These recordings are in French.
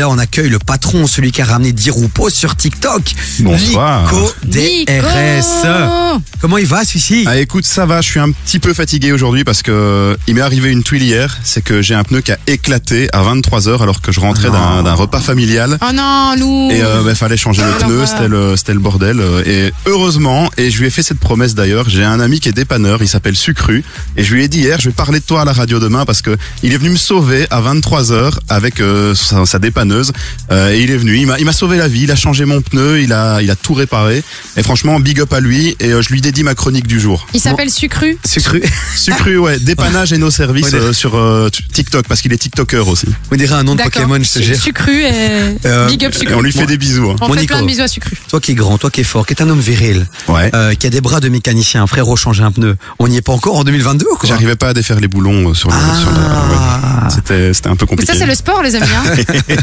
Là, on accueille le patron, celui qui a ramené Diroupo sur TikTok. Bonsoir. Nico DRS. Comment il va celui-ci Ah écoute, ça va, je suis un petit peu fatigué aujourd'hui parce que il m'est arrivé une tuile hier, c'est que j'ai un pneu qui a éclaté à 23h alors que je rentrais Oh d'un repas familial. Oh non, Lou Et euh, bah, fallait changer le Oh, pneu, c'était le, bordel. euh, Et heureusement, et je lui ai fait cette promesse d'ailleurs, j'ai un ami qui est dépanneur, il s'appelle Sucru, et je lui ai dit hier, je vais parler de toi à la radio demain parce que il est venu me sauver à 23h avec euh, sa, sa dépanneuse. Euh, et il est venu, il m'a, sauvé la vie, il a changé mon pneu, il a, il a tout réparé. Et franchement, big up à lui. Et euh, je lui dédie ma chronique du jour. Il s'appelle Sucru. Sucru. Sucru, ouais, dépannage et nos services Ouais, euh, sur euh, TikTok parce qu'il est TikToker aussi. On dirait un nom de. Pokémon, je te jure. Sucru et Big Up Et Sucru. on lui fait des bisous. hein. On Mon fait Nico. plein de bisous à Sucru. Toi qui es grand, toi qui es fort, qui est un homme viril, Ouais. euh, qui a des bras de mécanicien, frérot, changer un pneu. On n'y est pas encore en 2022 ou quoi? J'arrivais pas à défaire les boulons sur le. Ah. sur le- ouais. C'était, un peu Mais compliqué. ça, c'est le sport, les amis. hein.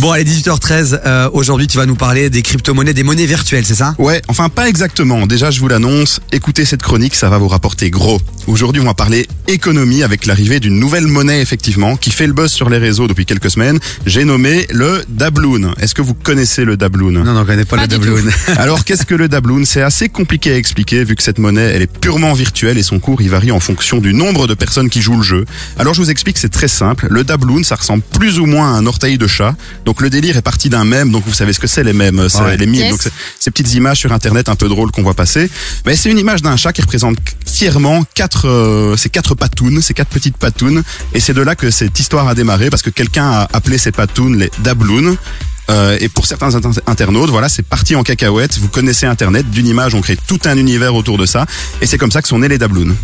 Bon, allez, 18h13. euh, Aujourd'hui, tu vas nous parler des crypto-monnaies, des monnaies virtuelles, c'est ça? Ouais, enfin pas exactement. Déjà, je vous l'annonce, écoutez cette chronique, ça va vous rapporter gros. Aujourd'hui, on va parler économie avec l'arrivée d'une nouvelle monnaie, effectivement, qui fait le buzz sur les réseaux depuis quelques semaines. J'ai nommé le Dabloon. Est-ce que vous connaissez le Dabloon? Non, non, on connaît pas, Pas le du doubloon. Alors, qu'est-ce que le Dabloon? C'est assez compliqué à expliquer vu que cette monnaie, elle est purement virtuelle et son cours, il varie en fonction du nombre de personnes qui jouent le jeu. Alors, je vous explique, c'est très simple. Le Dabloon, ça ressemble plus ou moins à un orteil de chat. Donc, le délire est parti d'un mème. Donc, vous savez ce que c'est les mèmes, c'est Ouais. les mimes. Yes. Donc, c'est ces petites images sur Internet un peu drôles qu'on voit passer. Mais c'est une image d'un chat qui représente fièrement quatre, euh, ces quatre patounes, ces quatre petites patounes. Et c'est de là que cette histoire a démarré parce que quelqu'un a appelé ces patounes les Dabloons. Euh, et pour certains inter- internautes, voilà, c'est parti en cacahuète. Vous connaissez Internet, d'une image, on crée tout un univers autour de ça, et c'est comme ça que sont nés les Dabloons.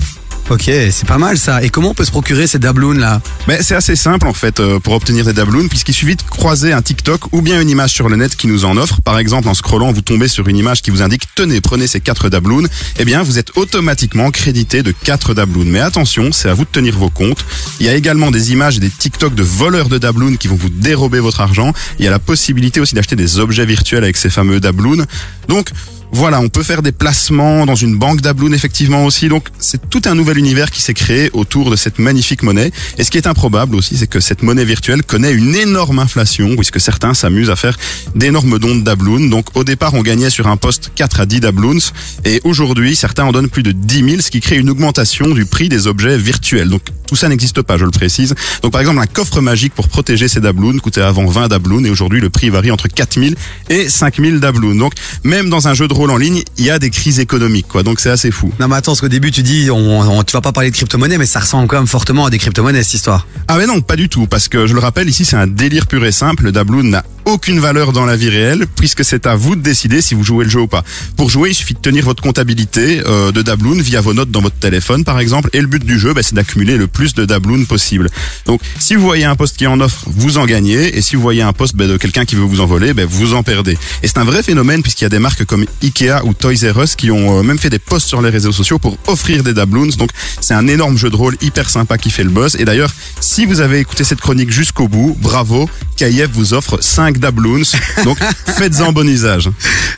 Ok, c'est pas mal ça. Et comment on peut se procurer ces doubloons là Mais c'est assez simple en fait euh, pour obtenir des Dabloons, puisqu'il suffit de croiser un TikTok ou bien une image sur le net qui nous en offre. Par exemple, en scrollant, vous tombez sur une image qui vous indique tenez, prenez ces quatre Dabloons. Eh bien, vous êtes automatiquement crédité de quatre Dabloons. Mais attention, c'est à vous de tenir vos comptes. Il y a également des images et des TikTok de voleurs de Dabloons qui vont vous dérober votre argent. Il y a la possibilité aussi d'acheter des objets virtuels avec ces fameux Dabloons. Donc voilà, on peut faire des placements dans une banque Dabloon effectivement aussi. Donc c'est tout un nouvel univers qui s'est créé autour de cette magnifique monnaie. Et ce qui est improbable aussi, c'est que cette monnaie virtuelle connaît une énorme inflation puisque certains s'amusent à faire d'énormes dons de Dabloon. Donc au départ, on gagnait sur un poste 4 à 10 Dabloons et aujourd'hui, certains en donnent plus de 10 000, ce qui crée une augmentation du prix des objets virtuels. Donc tout ça n'existe pas, je le précise. Donc par exemple, un coffre magique pour protéger ces Dabloons coûtait avant 20 Dabloons et aujourd'hui le prix varie entre 4 000 et 5 000 Dabloons. Donc même dans un jeu de rôle en ligne, il y a des crises économiques, quoi. Donc c'est assez fou. Non mais attends, parce qu'au début tu dis, on, on- tu vas pas parler de crypto-monnaies, mais ça ressemble quand même fortement à des crypto-monnaies cette histoire. Ah mais non, pas du tout, parce que je le rappelle, ici c'est un délire pur et simple. Le Dabloon n'a aucune valeur dans la vie réelle, puisque c'est à vous de décider si vous jouez le jeu ou pas. Pour jouer, il suffit de tenir votre comptabilité euh, de Dabloon via vos notes dans votre téléphone, par exemple. Et le but du jeu, bah, c'est d'accumuler le plus de Dabloon possible. Donc, si vous voyez un poste qui en offre, vous en gagnez, et si vous voyez un poste bah, de quelqu'un qui veut vous en voler, bah, vous en perdez. Et c'est un vrai phénomène, puisqu'il y a des marques comme Ikea ou Toys R Us qui ont euh, même fait des posts sur les réseaux sociaux pour offrir des Dabloons. Donc, c'est un énorme jeu de rôle hyper sympa qui fait le buzz. Et d'ailleurs, si vous avez écouté cette chronique jusqu'au bout, bravo, KIF vous offre 5 Dabloons. Donc, faites-en bon usage.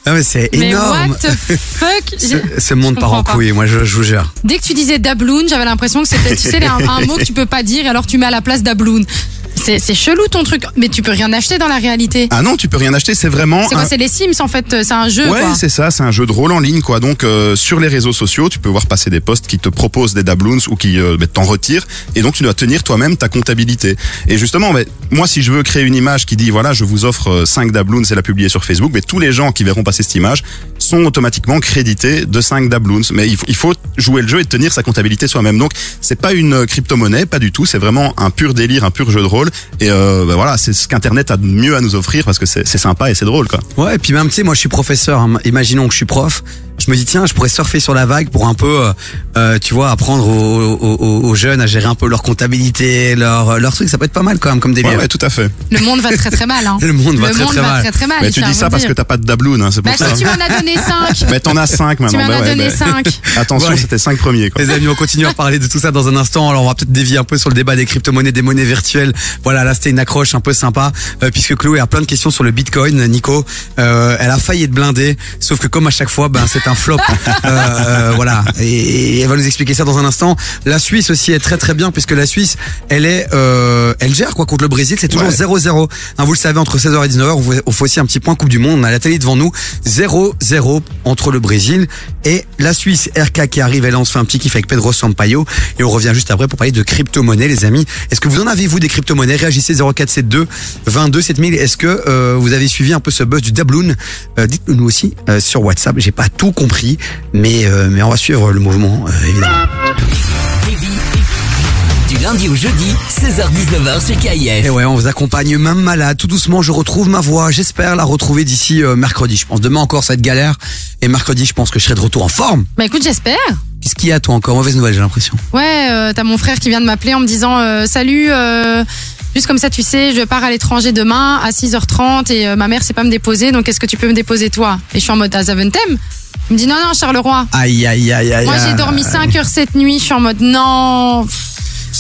Ah mais c'est Mais énorme. what the fuck? Ce, ce monde part en couille, moi je, je vous jure. Dès que tu disais dabloon, j'avais l'impression que c'était, tu sais, un, un mot que tu peux pas dire, alors tu mets à la place dabloon. C'est, chelou ton truc, mais tu peux rien acheter dans la réalité. Ah non, tu peux rien acheter, c'est vraiment C'est quoi, un- c'est les Sims en fait, c'est un jeu Ouais, c'est ça, c'est un jeu de rôle en ligne, quoi. Donc, euh, sur les réseaux sociaux, tu peux voir passer des posts qui te proposent des Dabloons ou qui euh, bah, t'en retirent. Et donc, tu dois tenir toi-même ta comptabilité. Et justement, bah, moi, si je veux créer une image qui dit, voilà, je vous offre euh, 5 Dabloons et la publier sur Facebook, mais tous les gens qui verront passer cette image sont automatiquement crédités de 5 Dabloons. Mais il faut, il faut jouer le jeu et tenir sa comptabilité soi-même. Donc, c'est pas une euh, crypto-monnaie, pas du tout. C'est vraiment un pur délire, un pur jeu de rôle. Et euh, bah, voilà, c'est ce qu'Internet a de mieux à nous offrir parce que c'est c'est sympa et c'est drôle, quoi. Ouais, et puis même, tu sais, moi je suis professeur, hein. imaginons que je suis prof, je me dis, tiens, je pourrais surfer sur la vague pour un peu, euh, euh, tu vois, apprendre aux, aux- aux- jeunes à gérer un peu leur comptabilité, leur, leur truc, ça peut être pas mal quand même comme délire. Ouais, ouais, tout à fait. Le monde va très très mal. Hein. Le monde va Le très, monde très va mal. très très mal. Mais tu dis ça parce que t'as pas de Dabloon, hein, c'est pour Bah ça. si tu m'en as donné 5 Mais t'en as 5 Tu maintenant. m'en bah as ouais, donné bah- 5 Attention, Ouais. c'était 5 premiers. Quoi. Les amis, on continue à parler de tout ça dans un instant. Alors, on va peut-être dévier un peu sur le débat des crypto-monnaies, des monnaies virtuelles. Voilà, là, c'était une accroche un peu sympa, euh, puisque Chloé a plein de questions sur le Bitcoin. Nico, euh, elle a failli être blindée, sauf que comme à chaque fois, ben, c'est un flop. Euh, euh, voilà. Et, et elle va nous expliquer ça dans un instant. La Suisse aussi est très très bien puisque la Suisse, elle est, euh, elle gère quoi contre le Brésil. C'est toujours Ouais. 0-0. Hein, vous le savez, entre 16h et 19h, on fait- aussi un petit point Coupe du Monde. On a la télé devant nous. 0-0 entre le Brésil et la Suisse. RK qui arrive on se fait un petit kiff avec Pedro Sampaio et on revient juste après pour parler de crypto-monnaie les amis. Est-ce que vous en avez vous des crypto-monnaies? Réagissez 0472 22 7000. Est-ce que euh, vous avez suivi un peu ce buzz du Dabloon Euh, Dites-le nous aussi sur WhatsApp. J'ai pas tout compris, mais euh, mais on va suivre le mouvement euh, évidemment. Du lundi au jeudi, 16h-19h sur KIF. Et ouais, on vous accompagne même malade. Tout doucement, je retrouve ma voix. J'espère la retrouver d'ici euh, mercredi. Je pense demain encore ça va être galère et mercredi je pense que je serai de retour en forme. Bah écoute, j'espère. Qu'est-ce qu'il y a toi encore? Mauvaise nouvelle j'ai l'impression. Ouais, euh, t'as mon frère qui vient de m'appeler en me disant euh, salut. euh, Juste comme ça, tu sais, je pars à l'étranger demain à 6h30 et euh, ma mère sait pas me déposer, donc est-ce que tu peux me déposer toi? Et je suis en mode à Zaventem. Il me dit non, non, Charleroi. Aïe aïe aïe aïe. Moi, j'ai dormi 5 heures cette nuit, je suis en mode non.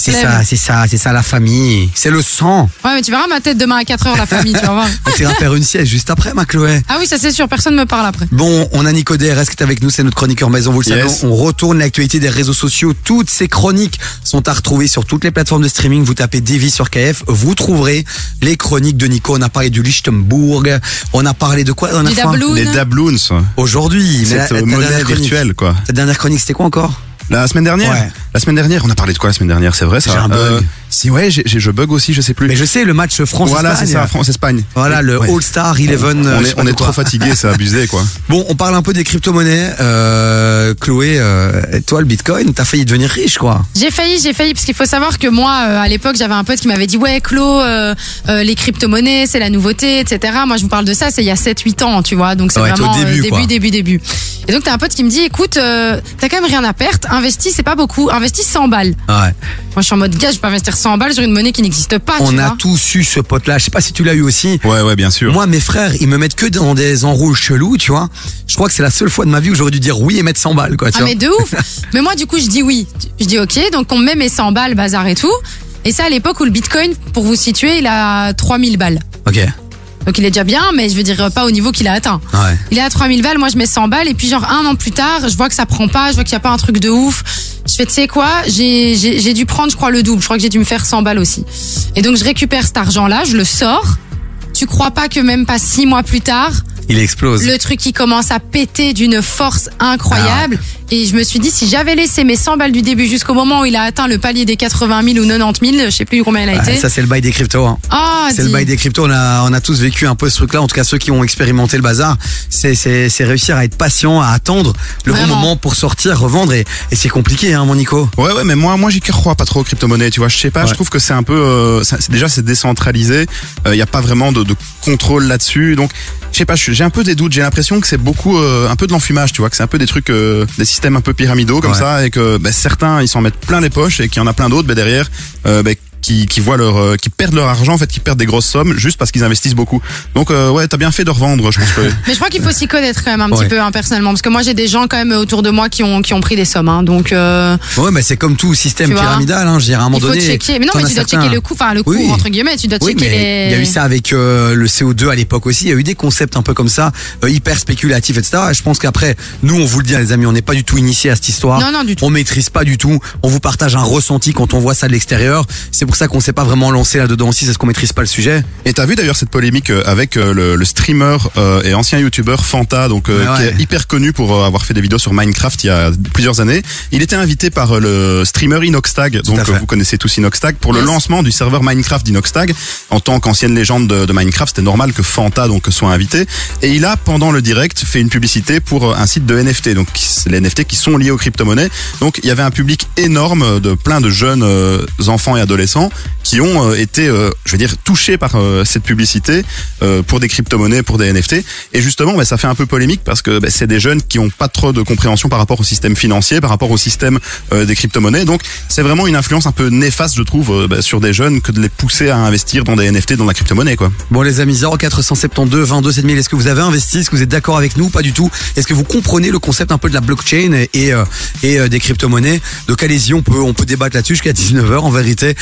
C'est ça, c'est ça, c'est ça la famille. C'est le sang. Ouais, mais tu verras ma tête demain à 4 heures, la famille, tu vas voir. Tu iras faire une sieste juste après, ma Chloé. Ah oui, ça c'est sûr, personne me parle après. Bon, on a Nico DRS qui est avec nous, c'est notre chroniqueur maison, vous le Yes. savez. On retourne l'actualité des réseaux sociaux. Toutes ces chroniques sont à retrouver sur toutes les plateformes de streaming. Vous tapez Davy sur KF, vous trouverez les chroniques de Nico. On a parlé du Lichtenburg, on a parlé de quoi la dernière Du fois Dabloon. Les Dabloons, Aujourd'hui, la- cette monnaie chronique- virtuelle, quoi. Ta dernière chronique, c'était quoi encore? La semaine dernière Ouais. La semaine dernière, on a parlé de quoi la semaine dernière C'est vrai ça J'ai un bug. Si ouais, j'ai- j'ai- je bug aussi, je sais plus. Mais je sais, le match France-Espagne. voilà, c'est ça, France-Espagne. Voilà, le Ouais. All-Star 11. euh, On est, pas on est trop fatigué, c'est abusé quoi. Bon, on parle un peu des crypto-monnaies. Euh, Chloé, euh, toi, le Bitcoin, t'as failli devenir riche, quoi. J'ai failli, j'ai failli, parce qu'il faut savoir que moi, euh, à l'époque, j'avais un pote qui m'avait dit, ouais, Clo, euh, euh, les crypto-monnaies, c'est la nouveauté, etc. Moi, je vous parle de ça, c'est il y a 7-8 ans, tu vois, donc c'est Ouais, vraiment début, euh, début, début, début. Et donc, t'as un pote qui me dit, écoute, euh, t'as quand même rien à perdre, investis, c'est pas beaucoup, investis 100 balles. Ouais. Moi, je suis en mode, gars, je peux investir 100 balles sur une monnaie qui n'existe pas, On tu a vois. tous eu ce pote-là. Je sais pas si tu l'as eu aussi. Ouais, ouais, bien sûr. Moi, mes frères, ils me mettent que dans des enroules chelous, tu vois. Je crois que c'est la seule fois de ma vie où j'aurais dû dire oui et mettre 100 balles, quoi, tu Ah, vois. mais de ouf. mais moi, du coup, je dis oui. Je dis ok, donc on me met mes 100 balles, bazar et tout. Et ça, à l'époque où le bitcoin, pour vous situer, il a 3000 balles. Ok. Donc il est déjà bien, mais je veux dire pas au niveau qu'il a atteint. Ouais. Il est à 3000 balles, moi je mets 100 balles, et puis genre un an plus tard, je vois que ça prend pas, je vois qu'il y a pas un truc de ouf. Fais, tu sais quoi, j'ai dû prendre, je crois, le double. Je crois que j'ai dû me faire 100 balles aussi. Et donc je récupère cet argent-là, je le sors. Tu crois pas que même pas six mois plus tard, Il explose. le truc qui commence à péter d'une force incroyable. Ah Et je me suis dit, si j'avais laissé mes 100 balles du début jusqu'au moment où il a atteint le palier des 80 000 ou 90 000, je sais plus combien il a Ouais, été. ça, c'est le bail des cryptos. Hein. Ah, C'est le bail des cryptos. On a, on a tous vécu un peu ce truc-là. En tout cas, ceux qui ont expérimenté le bazar, c'est, réussir à être patient, à attendre le Vraiment. bon moment pour sortir, revendre. Et, et c'est compliqué, hein, mon Nico. Ouais, ouais, mais moi, moi, j'y crois pas trop aux crypto-monnaies, tu vois. Je sais pas, Ouais. je trouve que c'est un peu, euh, ça- déjà, c'est décentralisé. Il y a pas vraiment de, de contrôle là-dessus. Donc, je sais pas, j'ai un peu des doutes. J'ai l'impression que c'est beaucoup, euh, un peu de l'enfumage, tu vois, que c'est un peu des trucs, euh, des systèmes un peu pyramidaux comme Ouais. ça, et que bah, certains, ils s'en mettent plein les poches, et qu'il y en a plein d'autres, bah, derrière, euh, bah, qui, qui voient leur, euh, qui perdent leur argent, en fait, qui perdent des grosses sommes juste parce qu'ils investissent beaucoup. Donc, euh, ouais, t'as bien fait de revendre, je pense que. Mais je crois qu'il faut s'y connaître quand même un Ouais. petit peu hein, personnellement, parce que moi j'ai des gens quand même autour de moi qui ont qui ont pris des sommes, hein, donc euh, Ouais, mais c'est comme tout système pyramidal. Hein, je dirais, à un moment il faut donné. checker. Mais non, mais tu dois certains- checker le coût, enfin le coût Oui. entre guillemets, tu dois Oui, checker mais les. il y a eu ça avec euh, le CO2 à l'époque aussi. Il y a eu des concepts un peu comme ça, euh, hyper spéculatifs, etc. Et je pense qu'après, nous, on vous le dit, les amis, on n'est pas du tout initié à cette histoire. Non, non, du tout. On maîtrise pas du tout. On vous partage un ressenti quand on voit ça de l'extérieur. C'est pour ça qu'on s'est pas vraiment lancé là-dedans aussi, c'est parce qu'on maîtrise pas le sujet. Et t'as vu d'ailleurs cette polémique euh, avec euh, le, le streamer euh, et ancien youtubeur Fanta, donc euh, Ouais, qui est hyper connu pour euh, avoir fait des vidéos sur Minecraft il y a plusieurs années. Il était invité par le streamer Inoxtag, donc vous connaissez tous Inoxtag, pour le lancement du serveur Minecraft d'Inoxtag. En tant qu'ancienne légende de, de Minecraft, c'était normal que Fanta donc soit invité. Et il a pendant le direct fait une publicité pour un site de NFT, donc les NFT qui sont liés aux crypto-monnaies. Donc il y avait un public énorme de plein de jeunes euh, enfants et adolescents qui ont euh, été, euh, je veux dire, touchés par euh, cette publicité pour des crypto-monnaies, pour des NFT. Et justement, bah, ça fait un peu polémique parce que bah, c'est des jeunes qui ont pas trop de compréhension par rapport au système financier, par rapport au système des crypto-monnaies. Donc c'est vraiment une influence un peu néfaste, je trouve, bah, sur des jeunes que de les pousser à investir dans des NFT, dans la crypto-monnaie, quoi. Bon, les amis, 0472 22 7000, est-ce que vous avez investi? Est-ce que vous êtes d'accord avec nous? Pas du tout. Est-ce que vous comprenez le concept un peu de la blockchain et, et, des crypto-monnaies? Donc allez-y, on peut, on peut débattre là-dessus jusqu'à 19h en vérité.